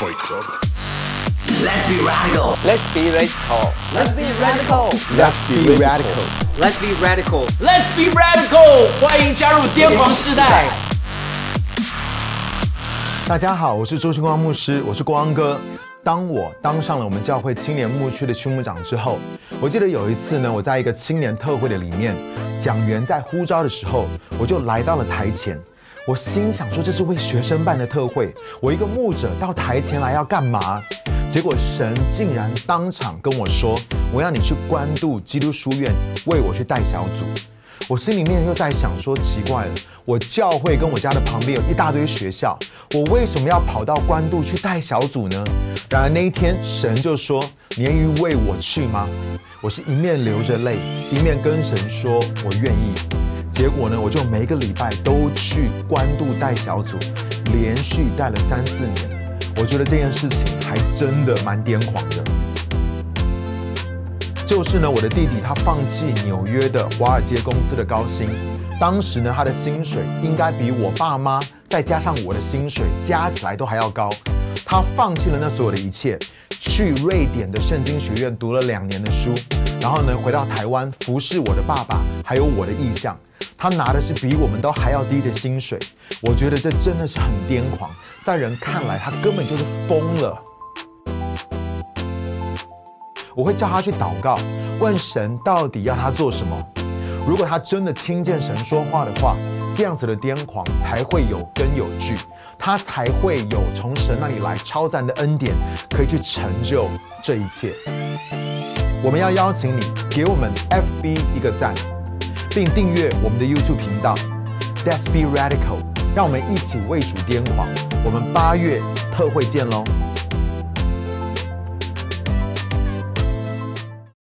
Let's be radical. Let's be radical. Let's be radical. Let's be radical. Let's be radical. Let's be radical！欢迎加入癫狂世代。大家好，我是周星光牧师，我是光哥。当我当上了我们教会青年牧区的区牧长之后，我记得有一次呢，我在一个青年特会的里面，讲员在呼召的时候，我就来到了台前。我心想说，这是为学生办的特会，我一个牧者到台前来要干嘛？结果神竟然当场跟我说：“我要你去关渡基督书院，为我去带小组。”我心里面又在想说：“奇怪了，我教会跟我家的旁边有一大堆学校，我为什么要跑到关渡去带小组呢？”然而那一天，神就说：“你愿意为我去吗？”我是一面流着泪，一面跟神说：“我愿意。”结果呢，我就每个礼拜都去关渡带小组，连续带了三四年。我觉得这件事情还真的蛮癫狂的，就是呢，我的弟弟他放弃纽约的华尔街公司的高薪，当时呢，他的薪水应该比我爸妈再加上我的薪水加起来都还要高，他放弃了那所有的一切，去瑞典的圣经学院读了两年的书，然后呢，回到台湾服侍我的爸爸还有我的异象，他拿的是比我们都还要低的薪水，我觉得这真的是很癫狂。在人看来，他根本就是疯了。我会叫他去祷告，问神到底要他做什么。如果他真的听见神说话的话，这样子的癫狂才会有根有据，他才会有从神那里来超赞的恩典，可以去成就这一切。我们要邀请你给我们 FB 一个赞，并订阅我们的 YouTube 频道。Let's be radical，让我们一起为主癫狂。我们八月特会见喽！